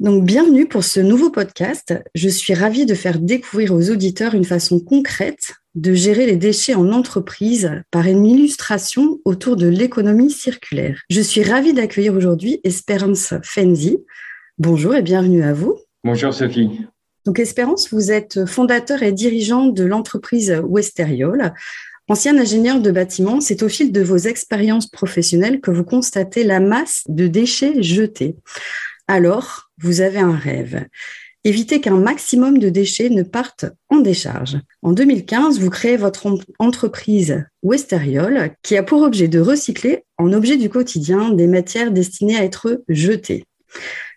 Donc, bienvenue pour ce nouveau podcast. Je suis ravie de faire découvrir aux auditeurs une façon concrète de gérer les déchets en entreprise par une illustration autour de l'économie circulaire. Je suis ravie d'accueillir aujourd'hui Espérance Fenzi. Bonjour et bienvenue à vous. Bonjour Sophie. Donc Espérance, vous êtes fondateur et dirigeant de l'entreprise Westeriol. Ancien ingénieur de bâtiment, c'est au fil de vos expériences professionnelles que vous constatez la masse de déchets jetés. Alors, vous avez un rêve. Éviter qu'un maximum de déchets ne partent en décharge. En 2015, vous créez votre entreprise Westeriol qui a pour objet de recycler en objet du quotidien des matières destinées à être jetées.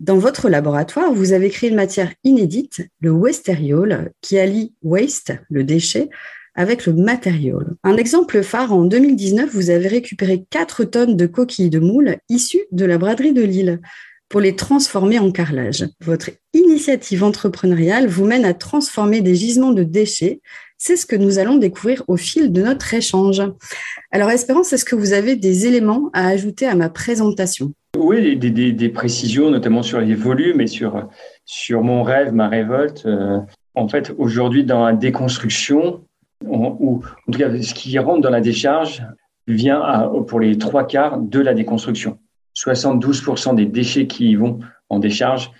Dans votre laboratoire, vous avez créé une matière inédite, le Westeriol, qui allie waste, le déchet, avec le matériel. Un exemple phare, en 2019, vous avez récupéré 4 tonnes de coquilles de moule issues de la braderie de Lille pour les transformer en carrelage. Votre initiative entrepreneuriale vous mène à transformer des gisements de déchets. C'est ce que nous allons découvrir au fil de notre échange. Alors, Espérance, est-ce que vous avez des éléments à ajouter à ma présentation? Oui, des, précisions, notamment sur les volumes et sur, sur mon rêve, ma révolte. Euh, en fait, aujourd'hui, dans la déconstruction, ou en tout cas, ce qui rentre dans la décharge vient pour les trois quarts de la déconstruction. 72% des déchets qui y vont en décharge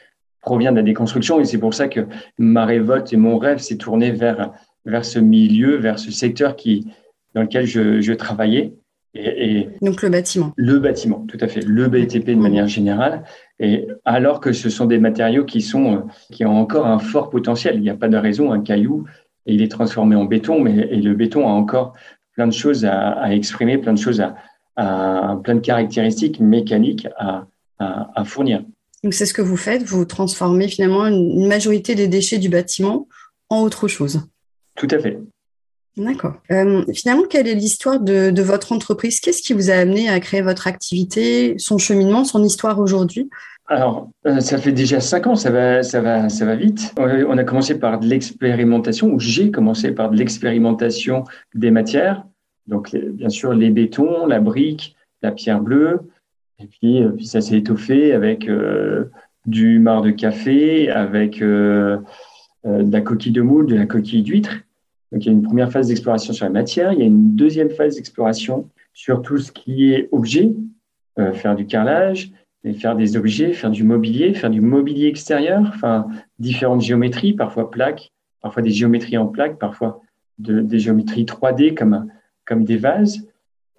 provient de la déconstruction. Et c'est pour ça que ma révolte et mon rêve s'est tourné vers, vers ce milieu, vers ce secteur qui, dans lequel je, je travaillais. Et, Donc le bâtiment. Le bâtiment, tout à fait. Le BTP de manière générale. Et alors que ce sont des matériaux qui, sont, qui ont encore un fort potentiel. Il n'y a pas de raison, un caillou, il est transformé en béton, mais et le béton a encore plein de choses à, à exprimer, plein de choses à, à plein de caractéristiques mécaniques à, à, fournir. Donc c'est ce que vous faites, vous transformez finalement une majorité des déchets du bâtiment en autre chose. Tout à fait. D'accord. Euh, finalement, quelle est l'histoire de, de, votre entreprise? Qu'est-ce qui vous a amené à créer votre activité, son cheminement, son histoire aujourd'hui? Alors, euh, ça fait déjà cinq ans, ça va, ça va, ça va vite. On a commencé par de l'expérimentation, ou j'ai commencé par de l'expérimentation des matières. Donc, bien sûr, les bétons, la brique, la pierre bleue. Et puis, euh, ça s'est étoffé avec euh, du marc de café, avec euh, de la coquille de moule, de la coquille d'huître. Donc, il y a une première phase d'exploration sur la matière. Il y a une deuxième phase d'exploration sur tout ce qui est objet, faire du carrelage, faire des objets, faire du mobilier, faire du mobilier extérieur, enfin, différentes géométries, parfois plaques, parfois des géométries en plaques, parfois de, des géométries 3D comme comme des vases.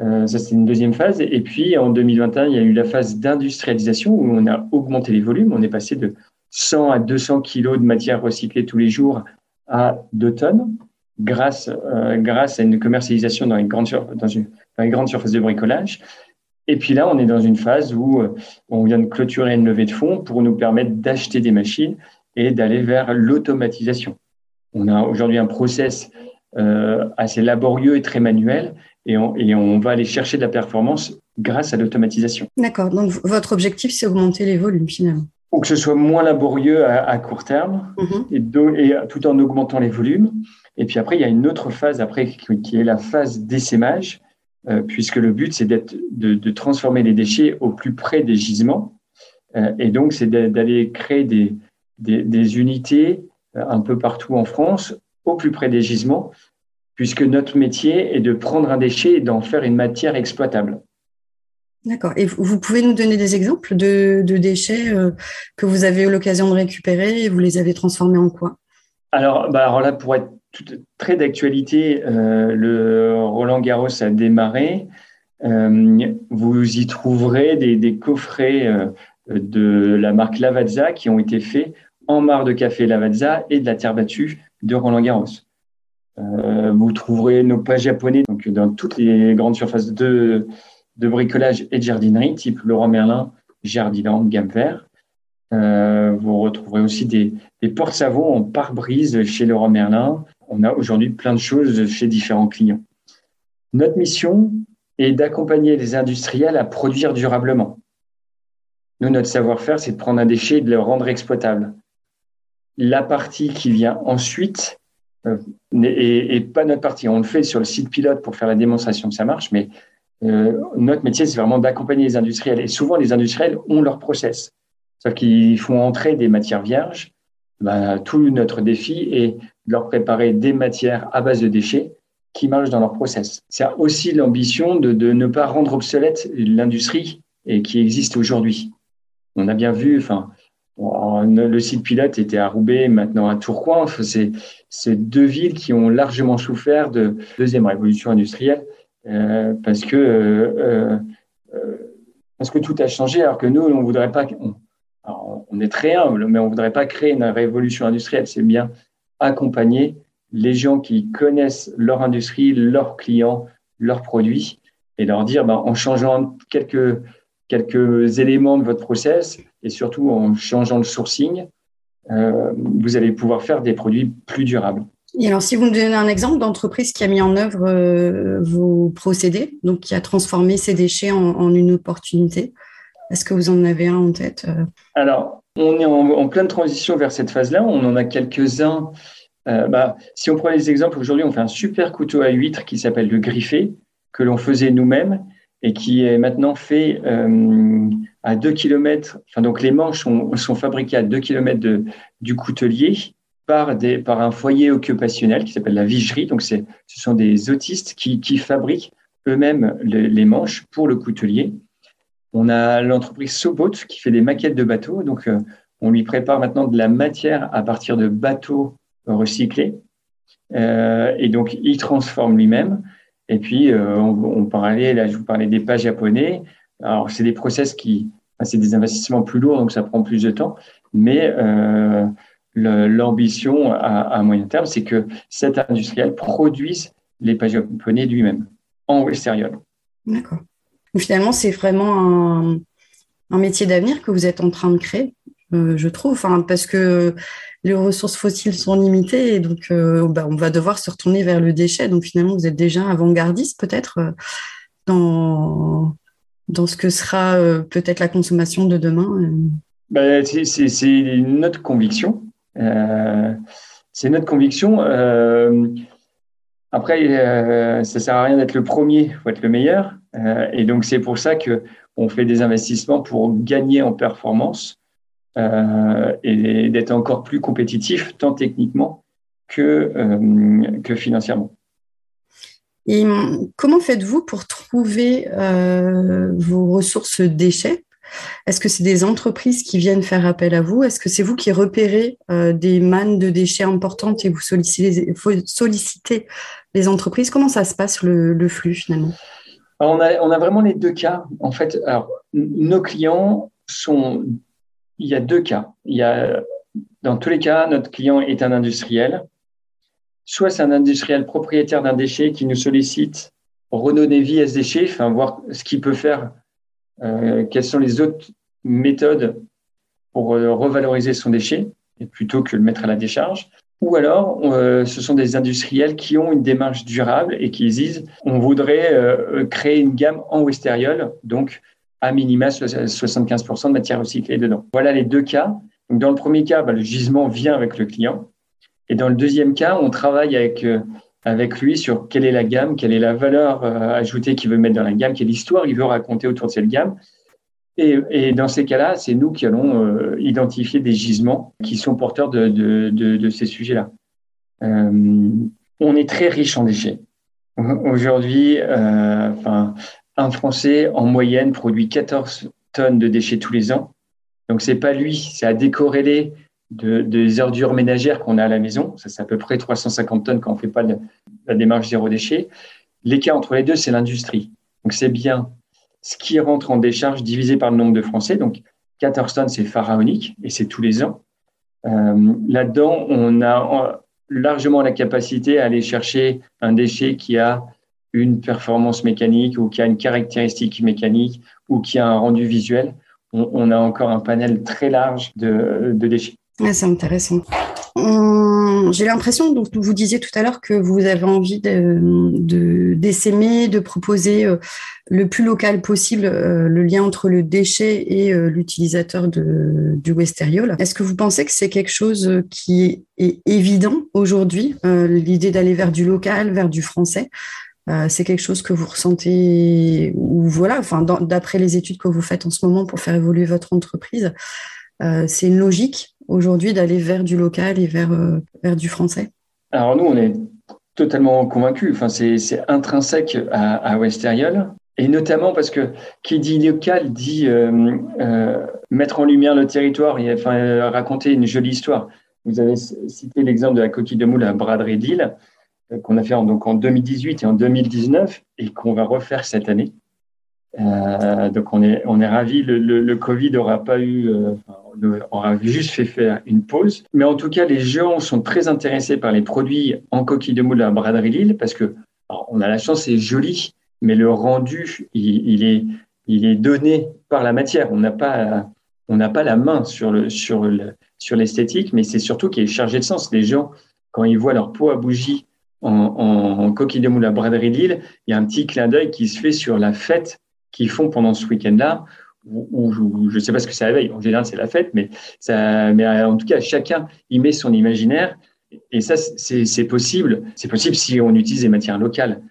Euh, ça, c'est une deuxième phase. Et puis, en 2021, il y a eu la phase d'industrialisation où on a augmenté les volumes. On est passé de 100 à 200 kilos de matière recyclée tous les jours à 2 tonnes grâce, euh, grâce à une commercialisation dans une, grande dans, une, dans une grande surface de bricolage. Et puis là, on est dans une phase où euh, on vient de clôturer une levée de fonds pour nous permettre d'acheter des machines et d'aller vers l'automatisation. On a aujourd'hui un process assez laborieux et très manuel, et on, et on va aller chercher de la performance grâce à l'automatisation. D'accord, donc votre objectif, c'est augmenter les volumes finalement Ou que ce soit moins laborieux à, court terme, mhm. et, et, tout en augmentant les volumes. Et puis après, il y a une autre phase après qui est la phase d'essaimage, euh, puisque le but, c'est d'être, de, de, transformer les déchets au plus près des gisements. Euh, et donc, c'est d'aller créer des, des, des, unités euh, un peu partout en France au plus près des gisements, puisque notre métier est de prendre un déchet et d'en faire une matière exploitable. D'accord. Et vous pouvez nous donner des exemples de, déchets euh, que vous avez eu l'occasion de récupérer et vous les avez transformés en quoi? Alors, bah alors là, pour être très d'actualité, le Roland Garros a démarré. vous y trouverez des, des coffrets de la marque Lavazza qui ont été faits en marre de café Lavazza et de la terre battue de Roland Garros. Euh, vous trouverez nos pages japonais dans toutes les grandes surfaces de, bricolage et de jardinerie, type Laurent Merlin, Jardiland, gamme vert. Euh, vous retrouverez aussi des, des porte-savons en pare-brise chez Laurent Merlin. On a aujourd'hui plein de choses chez différents clients. Notre mission est d'accompagner les industriels à produire durablement. Nous, notre savoir-faire, c'est de prendre un déchet et de le rendre exploitable. La partie qui vient ensuite euh, et, pas notre partie. On le fait sur le site pilote pour faire la démonstration que ça marche, mais euh, notre métier, c'est vraiment d'accompagner les industriels. Et souvent, les industriels ont leur process. Sauf qu'ils font entrer des matières vierges. Ben, tout notre défi est de leur préparer des matières à base de déchets qui marchent dans leur process. C'est aussi l'ambition de, de, ne pas rendre obsolète l'industrie qui existe aujourd'hui. On a bien vu, enfin, le site pilote était à Roubaix, maintenant à Tourcoing. C'est deux villes qui ont largement souffert de deuxième révolution industrielle euh, parce que euh, euh, parce que tout a changé alors que nous on voudrait pas on, on est très humble mais on voudrait pas créer une révolution industrielle c'est bien accompagner les gens qui connaissent leur industrie leurs clients leurs produits et leur dire ben, en changeant quelques quelques éléments de votre process et surtout en changeant le sourcing, euh, vous allez pouvoir faire des produits plus durables. Et alors, si vous me donnez un exemple d'entreprise qui a mis en œuvre euh, vos procédés, donc qui a transformé ces déchets en, une opportunité, est-ce que vous en avez un en tête euh? Alors, on est en, pleine transition vers cette phase-là. On en a quelques-uns. Bah, si on prend les exemples, aujourd'hui, on fait un super couteau à huître qui s'appelle le griffé, que l'on faisait nous-mêmes et qui est maintenant fait à 2 km. Donc les manches sont, fabriquées à 2 km du coutelier par, un foyer occupationnel qui s'appelle la vigerie. Donc, ce sont des autistes qui, qui fabriquent eux-mêmes les, manches pour le coutelier. On a l'entreprise Sobot qui fait des maquettes de bateaux. Donc, euh, on lui prépare maintenant de la matière à partir de bateaux recyclés. Euh, et donc, il transforme lui-même. Et puis, euh, on, parlait, là, je vous parlais des pas japonais. Alors, c'est des process qui, c'est des investissements plus lourds, donc ça prend plus de temps. Mais euh, l'ambition à, moyen terme, c'est que cet industriel produise les pas japonais lui-même en Westériol. D'accord. Finalement, c'est vraiment un, métier d'avenir que vous êtes en train de créer, euh, je trouve, enfin, parce que les ressources fossiles sont limitées et donc euh, bah, on va devoir se retourner vers le déchet. Donc finalement, vous êtes déjà avant-gardiste peut-être dans, dans ce que sera euh, peut-être la consommation de demain. Bah, c'est notre conviction. c'est notre conviction. après, ça sert à rien d'être le premier, il faut être le meilleur. et donc c'est pour ça que on fait des investissements pour gagner en performance euh, et d'être encore plus compétitif, tant techniquement que, euh, que financièrement. Et comment faites-vous pour trouver euh, vos ressources déchets? Est-ce que c'est des entreprises qui viennent faire appel à vous? Est-ce que c'est vous qui repérez des mannes de déchets importantes et vous sollicitez, sollicitez les entreprises? Comment ça se passe le, flux finalement? On a, vraiment les deux cas. En fait, nos clients sont il y a deux cas. Il y a, dans tous les cas, notre client est un industriel. Soit c'est un industriel propriétaire d'un déchet qui nous sollicite pour redonner vie à ce déchet, voir ce qu'il peut faire, euh, quelles sont les autres méthodes pour euh, revaloriser son déchet, et plutôt que le mettre à la décharge. Ou alors, euh, ce sont des industriels qui ont une démarche durable et qui disent on voudrait créer une gamme en Westériol, donc à minima 75% de matière recyclée dedans. Voilà les deux cas. Dans le premier cas, bah, le gisement vient avec le client. Et dans le deuxième cas, on travaille avec, euh, avec lui sur quelle est la gamme, quelle est la valeur euh, ajoutée qu'il veut mettre dans la gamme, quelle histoire il veut raconter autour de cette gamme. Et, dans ces cas-là, c'est nous qui allons euh, identifier des gisements qui sont porteurs de, de, ces sujets-là. on est très riche en déchets. Aujourd'hui, un Français, en moyenne, produit 14 tonnes de déchets tous les ans. Donc, c'est pas lui, c'est à décorréler de, des ordures ménagères qu'on a à la maison. Ça, c'est à peu près 350 tonnes quand on ne fait pas la démarche zéro déchet. L'écart entre les deux, c'est l'industrie. Donc, c'est bien ce qui rentre en décharge divisé par le nombre de Français. Donc, 14 tonnes, c'est pharaonique et c'est tous les ans. Euh, là-dedans, on a largement la capacité à aller chercher un déchet qui a une performance mécanique ou qui a une caractéristique mécanique ou qui a un rendu visuel. On, a encore un panel très large de, déchets. C'est intéressant. J'ai l'impression, donc vous disiez tout à l'heure que vous avez envie de d'essaimer, de, proposer euh, le plus local possible euh, le lien entre le déchet et euh, l'utilisateur du Westeriol. Est-ce que vous pensez que c'est quelque chose qui est évident aujourd'hui, l'idée d'aller vers du local, vers du français c'est quelque chose que vous ressentez ou voilà, enfin d'après les études que vous faites en ce moment pour faire évoluer votre entreprise, c'est une logique aujourd'hui d'aller vers du local et vers, euh, vers du français Alors nous, on est totalement convaincus. Enfin, c'est intrinsèque à, à. Et notamment parce que qui dit local dit euh, euh, mettre en lumière le territoire et enfin, raconter une jolie histoire. Vous avez cité l'exemple de la coquille de moule à Braderie d'Île, qu'on a fait en, donc en 2018 et en 2019 et qu'on va refaire cette année. Euh, donc on est on est ravi. Le, le, Covid n'aura pas eu, euh, aura juste fait faire une pause. Mais en tout cas, les gens sont très intéressés par les produits en coquille de moule à Braderie Lille parce que on a la chance, c'est joli, mais le rendu, il, est il est donné par la matière. On n'a pas on pas la main sur le sur le, sur l'esthétique, mais c'est surtout qui est chargé de sens. Les gens, quand ils voient leur peau à bougie en, en, coquille de moule à braderie Lille, il y a un petit clin d'œil qui se fait sur la fête qu'ils font pendant ce week-end-là, ou, je ne sais pas ce que ça réveille. En général, c'est la fête, mais, euh, en tout cas, chacun y met son imaginaire. Et ça, c'est possible. C'est possible si on utilise des matières locales.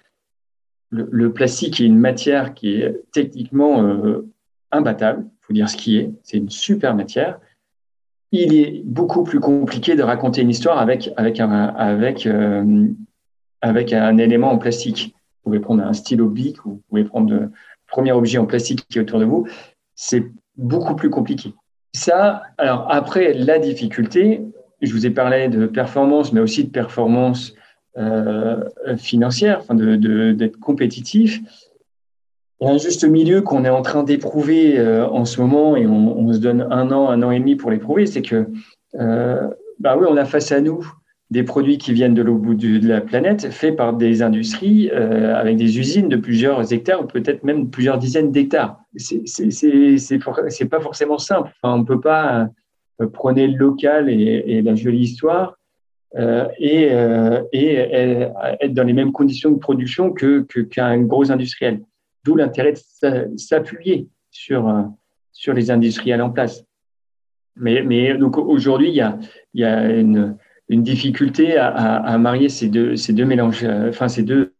Le, plastique est une matière qui est techniquement euh, imbattable. Il faut dire ce qui est. C'est une super matière. Il est beaucoup plus compliqué de raconter une histoire euh, avec un élément en plastique. Vous pouvez prendre un stylo bic, vous pouvez prendre premier objet en plastique qui est autour de vous, c'est beaucoup plus compliqué. Ça, alors après, la difficulté, je vous ai parlé de performance, mais aussi de performance euh, financière, enfin d'être de, compétitif. Il y a un juste milieu qu'on est en train d'éprouver euh, en ce moment et on, se donne un an, un an et demi pour l'éprouver, c'est que, euh, bah oui, on a face à nous des produits qui viennent de l'autre bout de la planète, faits par des industries euh, avec des usines de plusieurs hectares ou peut-être même plusieurs dizaines d'hectares. C'est pas forcément simple. On peut pas euh, prendre le local et, la jolie histoire euh, et, euh, être dans les mêmes conditions de production qu'un gros industriel. D'où l'intérêt de s'appuyer sur sur les industriels en place. Mais, donc aujourd'hui, il y a, y a une une difficulté à, marier ces deux, ces deux mélanges, euh, enfin ces deux,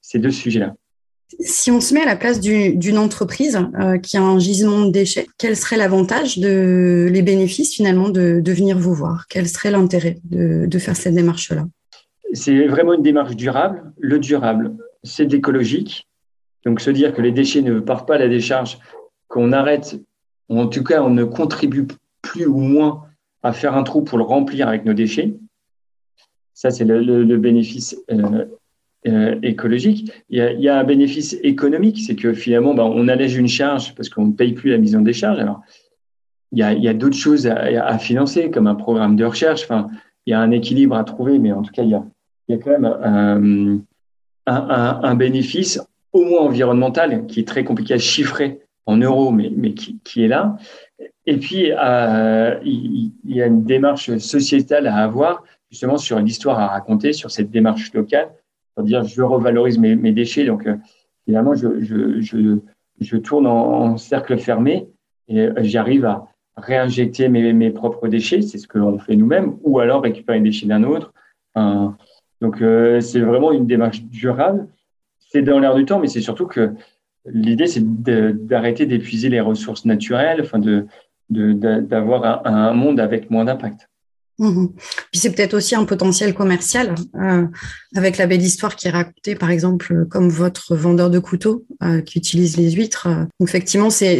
ces deux sujets-là. Si on se met à la place d'une entreprise euh, qui a un gisement de déchets, quel serait l'avantage, de, les bénéfices finalement de, de venir vous voir? Quel serait l'intérêt de, de, faire cette démarche-là? C'est vraiment une démarche durable. Le durable, c'est de l'écologique. Donc se dire que les déchets ne partent pas à la décharge, qu'on arrête, ou en tout cas on ne contribue plus ou moins à faire un trou pour le remplir avec nos déchets. Ça, c'est le, bénéfice euh, euh, écologique. Il y, a, un bénéfice économique, c'est que finalement, ben, on allège une charge parce qu'on ne paye plus la mise en décharge. Alors, il y a, d'autres choses à, financer, comme un programme de recherche. Enfin, il y a un équilibre à trouver, mais en tout cas, il y a, quand même euh, un, bénéfice, au moins environnemental, qui est très compliqué à chiffrer en euros, mais, mais qui, qui est là. Et puis, euh, il, y a une démarche sociétale à avoir, justement, sur une histoire à raconter, sur cette démarche locale, pour dire je revalorise mes, mes déchets. Donc, euh, finalement, je, je, je, je tourne en, cercle fermé et euh, j'arrive à réinjecter mes, mes propres déchets, c'est ce que l'on fait nous-mêmes, ou alors récupérer les déchets d'un autre. donc, euh, c'est vraiment une démarche durable. C'est dans l'air du temps, mais c'est surtout que l'idée, c'est d'arrêter d'épuiser les ressources naturelles, enfin de, d'avoir un, monde avec moins d'impact. Mmh Puis c'est peut-être aussi un potentiel commercial euh, avec la belle histoire qui est racontée, par exemple, comme votre vendeur de couteaux euh, qui utilise les huîtres. Effectivement, c'est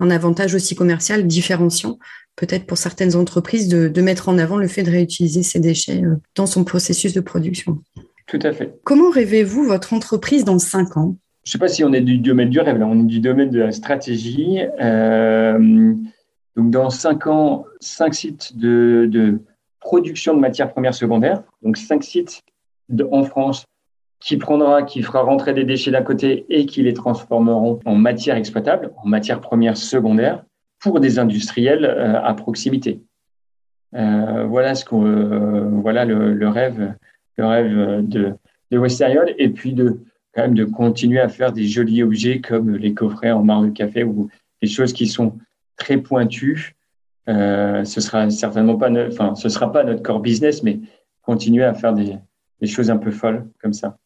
un avantage aussi commercial différenciant peut-être pour certaines entreprises de, de, mettre en avant le fait de réutiliser ces déchets dans son processus de production. Tout à fait. Comment rêvez-vous votre entreprise dans cinq ans? Je ne sais pas si on est du domaine du rêve, là, on est du domaine de la stratégie. Euh, donc, dans cinq ans, cinq sites de, de, production de matières premières secondaires, donc cinq sites de, en France qui prendra, qui fera rentrer des déchets d'un côté et qui les transformeront en matière exploitable, en matière première secondaire, pour des industriels euh, à proximité. Euh, voilà ce qu'on, euh, voilà le, le, rêve le rêve de, de Westériol et puis de quand même de continuer à faire des jolis objets comme les coffrets en marbre de café ou des choses qui sont très pointues. Euh, ce sera certainement pas, enfin, ce sera pas notre core business, mais continuer à faire des, des choses un peu folles comme ça.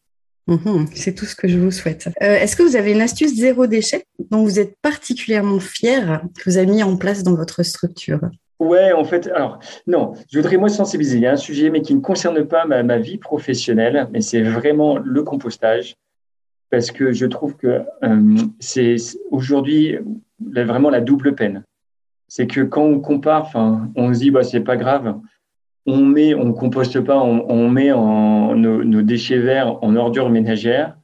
Mmh, c'est tout ce que je vous souhaite. Euh, Est-ce que vous avez une astuce zéro déchet dont vous êtes particulièrement fier que vous avez mis en place dans votre structure? Ouais, en fait, alors non, je voudrais moi sensibiliser. Il y a un sujet, mais qui ne concerne pas ma, ma vie professionnelle, mais c'est vraiment le compostage, parce que je trouve que euh, c'est aujourd'hui vraiment la double peine. C'est que quand on compare, on se dit bah c'est pas grave, on met, on composte pas, on, met nos, nos, déchets verts en ordures ménagères.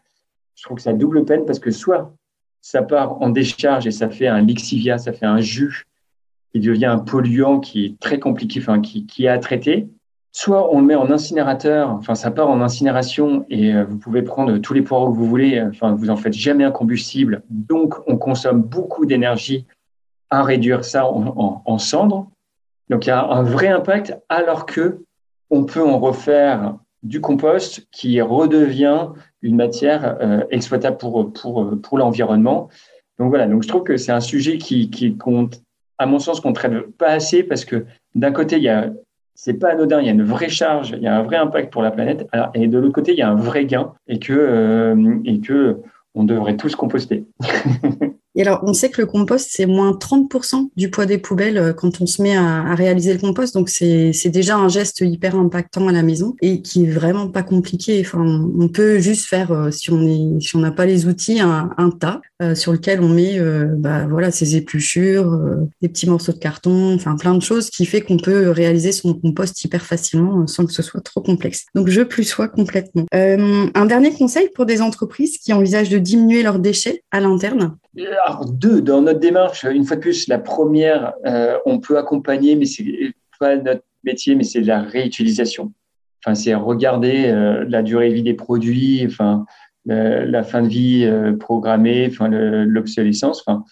Je trouve que c'est la double peine parce que soit ça part en décharge et ça fait un lixivia, ça fait un jus il devient un polluant qui est très compliqué, enfin, qui, qui est à traiter. Soit on le met en incinérateur, enfin, ça part en incinération et euh, vous pouvez prendre tous les poireaux que vous voulez, enfin, vous en faites jamais un combustible. Donc, on consomme beaucoup d'énergie à réduire ça en cendres. Donc, il y a un vrai impact alors que on peut en refaire du compost qui redevient une matière euh, exploitable pour, pour, pour l'environnement. Donc voilà, donc je trouve que c'est un sujet qui, qui compte à mon sens, qu'on ne traite pas assez parce que d'un côté, il y a, c'est pas anodin, il y a une vraie charge, il y a un vrai impact pour la planète, et de l'autre côté, il y a un vrai gain et que, euh, et que on devrait tous composter. Et alors, on sait que le compost, c'est moins 30% du poids des poubelles euh, quand on se met à, réaliser le compost. Donc, c'est déjà un geste hyper impactant à la maison et qui est vraiment pas compliqué. Enfin, on peut juste faire, euh, si on si n'a pas les outils, un, tas euh, sur lequel on met, bah, voilà, ses épluchures, des petits morceaux de carton, enfin, plein de choses qui fait qu'on peut réaliser son compost hyper facilement sans que ce soit trop complexe. Donc, je plus sois complètement. un dernier conseil pour des entreprises qui envisagent de diminuer leurs déchets à l'interne? Alors, deux, dans notre démarche, une fois de plus, la première, euh, on peut accompagner, mais c'est pas notre métier, mais c'est la réutilisation. Enfin, c'est regarder euh, la durée de vie des produits, enfin, euh, la fin de vie programmée, enfin, l'obsolescence, enfin,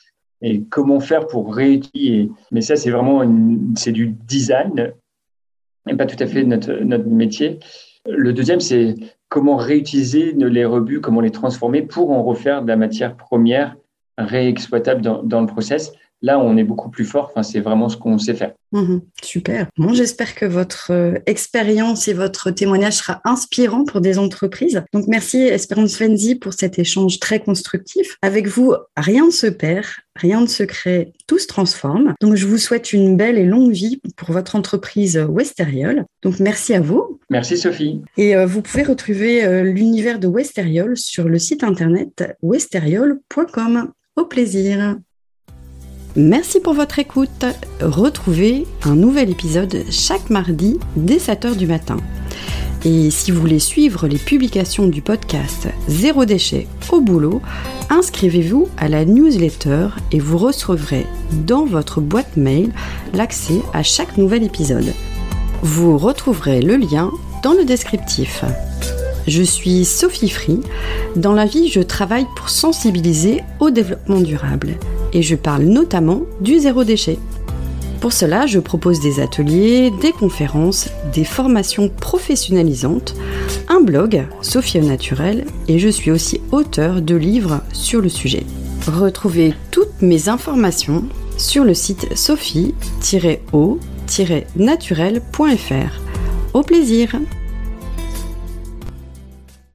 et comment faire pour réutiliser. Mais ça, c'est vraiment c'est du design, et pas tout à fait notre, notre métier. Le deuxième, c'est comment réutiliser les rebuts, comment les transformer pour en refaire de la matière première réexploitable dans, dans, le process. Là, on est beaucoup plus fort. Enfin, c'est vraiment ce qu'on sait faire. Mmh, super. Bon, j'espère que votre euh, expérience et votre témoignage sera inspirant pour des entreprises. Donc, merci Espérance Fenzi pour cet échange très constructif. Avec vous, rien ne se perd, rien ne se crée, tout se transforme. Donc, je vous souhaite une belle et longue vie pour votre entreprise Westeriol. Donc, merci à vous. Merci Sophie. Et euh, vous pouvez retrouver euh, l'univers de Westeriol sur le site internet westeriol.com. Au plaisir. Merci pour votre écoute. Retrouvez un nouvel épisode chaque mardi dès 7h du matin. Et si vous voulez suivre les publications du podcast Zéro déchet au boulot, inscrivez-vous à la newsletter et vous recevrez dans votre boîte mail l'accès à chaque nouvel épisode. Vous retrouverez le lien dans le descriptif. Je suis Sophie Free. Dans la vie, je travaille pour sensibiliser au développement durable et je parle notamment du zéro déchet. Pour cela, je propose des ateliers, des conférences, des formations professionnalisantes, un blog, Sophie au naturel, et je suis aussi auteur de livres sur le sujet. Retrouvez toutes mes informations sur le site sophie-o-naturel.fr. Au plaisir